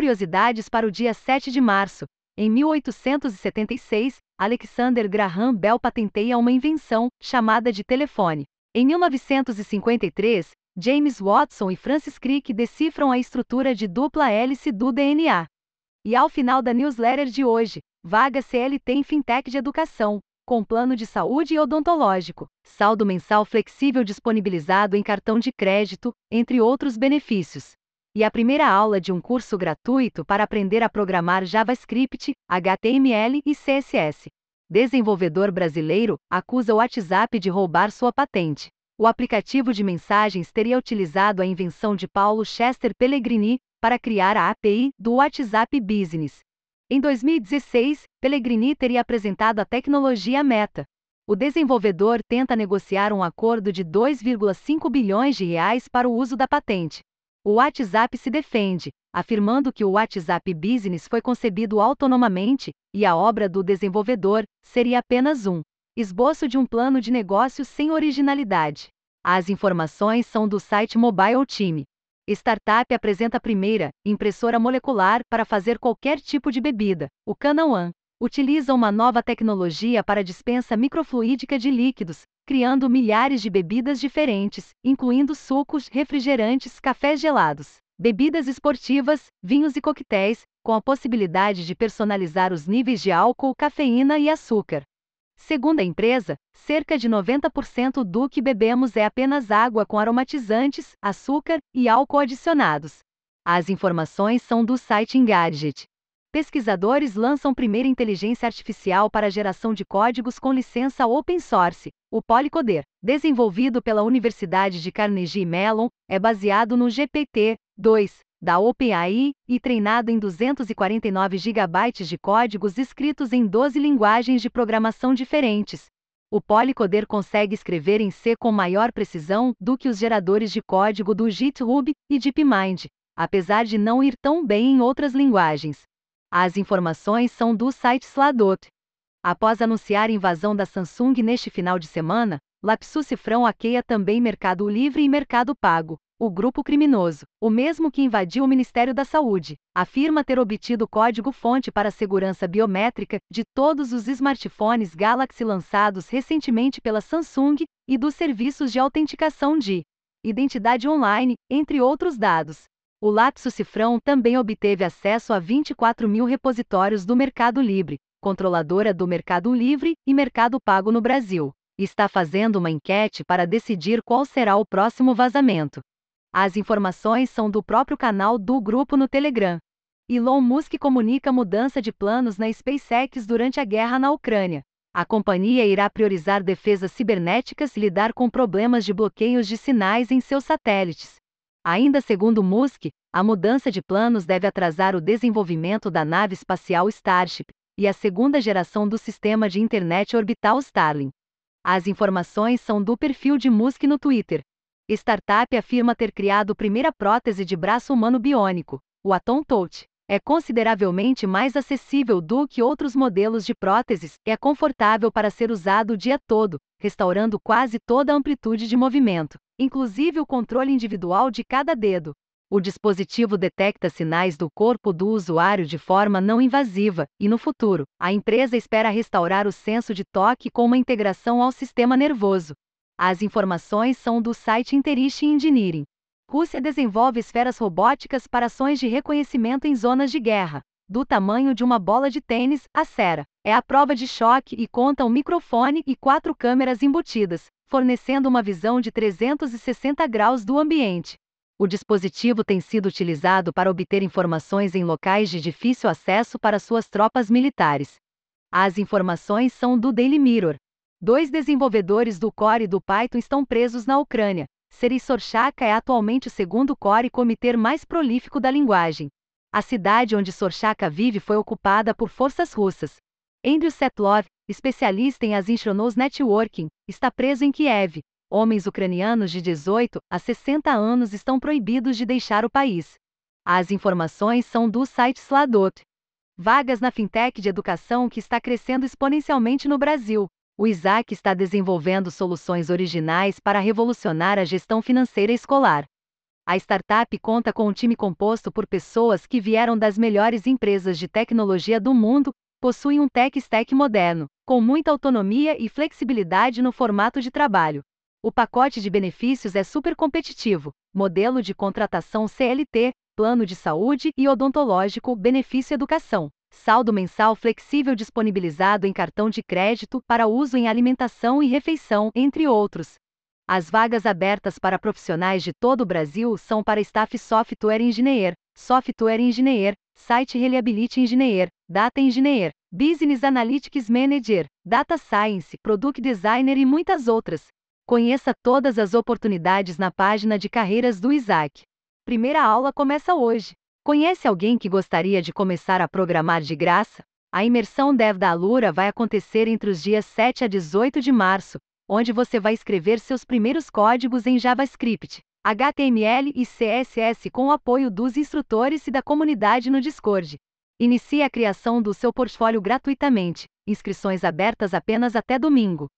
curiosidades para o dia 7 de março. Em 1876, Alexander Graham Bell patenteia uma invenção, chamada de telefone. Em 1953, James Watson e Francis Crick decifram a estrutura de dupla hélice do DNA. E ao final da newsletter de hoje, vaga CLT em Fintech de Educação, com plano de saúde e odontológico, saldo mensal flexível disponibilizado em cartão de crédito, entre outros benefícios. E a primeira aula de um curso gratuito para aprender a programar JavaScript, HTML e CSS. Desenvolvedor brasileiro acusa o WhatsApp de roubar sua patente. O aplicativo de mensagens teria utilizado a invenção de Paulo Chester Pellegrini para criar a API do WhatsApp Business. Em 2016, Pellegrini teria apresentado a tecnologia Meta. O desenvolvedor tenta negociar um acordo de 2,5 bilhões de reais para o uso da patente. O WhatsApp se defende, afirmando que o WhatsApp Business foi concebido autonomamente e a obra do desenvolvedor seria apenas um esboço de um plano de negócio sem originalidade. As informações são do site Mobile Team. Startup apresenta a primeira impressora molecular para fazer qualquer tipo de bebida. O Canaan utiliza uma nova tecnologia para dispensa microfluídica de líquidos, criando milhares de bebidas diferentes, incluindo sucos, refrigerantes, cafés gelados, bebidas esportivas, vinhos e coquetéis, com a possibilidade de personalizar os níveis de álcool, cafeína e açúcar. Segundo a empresa, cerca de 90% do que bebemos é apenas água com aromatizantes, açúcar e álcool adicionados. As informações são do site Engadget. Pesquisadores lançam primeira inteligência artificial para geração de códigos com licença open source. O Polycoder, desenvolvido pela Universidade de Carnegie Mellon, é baseado no GPT-2 da OpenAI e treinado em 249 GB de códigos escritos em 12 linguagens de programação diferentes. O Polycoder consegue escrever em C com maior precisão do que os geradores de código do GitHub e DeepMind, apesar de não ir tão bem em outras linguagens. As informações são do site Sladot. Após anunciar invasão da Samsung neste final de semana, Lapsus Cifrão hackeia também Mercado Livre e Mercado Pago. O grupo criminoso, o mesmo que invadiu o Ministério da Saúde, afirma ter obtido código-fonte para segurança biométrica de todos os smartphones Galaxy lançados recentemente pela Samsung e dos serviços de autenticação de identidade online, entre outros dados. O Lapsus Cifrão também obteve acesso a 24 mil repositórios do Mercado Livre, controladora do Mercado Livre e Mercado Pago no Brasil. Está fazendo uma enquete para decidir qual será o próximo vazamento. As informações são do próprio canal do grupo no Telegram. Elon Musk comunica mudança de planos na SpaceX durante a guerra na Ucrânia. A companhia irá priorizar defesas cibernéticas e lidar com problemas de bloqueios de sinais em seus satélites. Ainda segundo Musk, a mudança de planos deve atrasar o desenvolvimento da nave espacial Starship e a segunda geração do sistema de internet orbital Starlink. As informações são do perfil de Musk no Twitter. Startup afirma ter criado primeira prótese de braço humano biônico, o Atom Touch. É consideravelmente mais acessível do que outros modelos de próteses é confortável para ser usado o dia todo, restaurando quase toda a amplitude de movimento inclusive o controle individual de cada dedo. O dispositivo detecta sinais do corpo do usuário de forma não invasiva, e no futuro, a empresa espera restaurar o senso de toque com uma integração ao sistema nervoso. As informações são do site Interish Engineering. Rússia desenvolve esferas robóticas para ações de reconhecimento em zonas de guerra. Do tamanho de uma bola de tênis, a Sera é a prova de choque e conta um microfone e quatro câmeras embutidas, fornecendo uma visão de 360 graus do ambiente. O dispositivo tem sido utilizado para obter informações em locais de difícil acesso para suas tropas militares. As informações são do Daily Mirror. Dois desenvolvedores do Core e do Python estão presos na Ucrânia. Seri Sorchaka é atualmente o segundo core comitê mais prolífico da linguagem. A cidade onde Sorchaka vive foi ocupada por forças russas. Andrew Setlov, especialista em asynchronous networking, está preso em Kiev. Homens ucranianos de 18 a 60 anos estão proibidos de deixar o país. As informações são do site Sladot. Vagas na fintech de educação que está crescendo exponencialmente no Brasil. O Isaac está desenvolvendo soluções originais para revolucionar a gestão financeira escolar. A startup conta com um time composto por pessoas que vieram das melhores empresas de tecnologia do mundo, possui um tech stack moderno, com muita autonomia e flexibilidade no formato de trabalho. O pacote de benefícios é super competitivo: modelo de contratação CLT, plano de saúde e odontológico, benefício educação, saldo mensal flexível disponibilizado em cartão de crédito para uso em alimentação e refeição, entre outros. As vagas abertas para profissionais de todo o Brasil são para Staff Software Engineer, Software Engineer, Site Reliability Engineer, Data Engineer, Business Analytics Manager, Data Science, Product Designer e muitas outras. Conheça todas as oportunidades na página de carreiras do Isaac. Primeira aula começa hoje. Conhece alguém que gostaria de começar a programar de graça? A imersão Dev da Alura vai acontecer entre os dias 7 a 18 de março, onde você vai escrever seus primeiros códigos em JavaScript, HTML e CSS com o apoio dos instrutores e da comunidade no Discord. Inicie a criação do seu portfólio gratuitamente. Inscrições abertas apenas até domingo.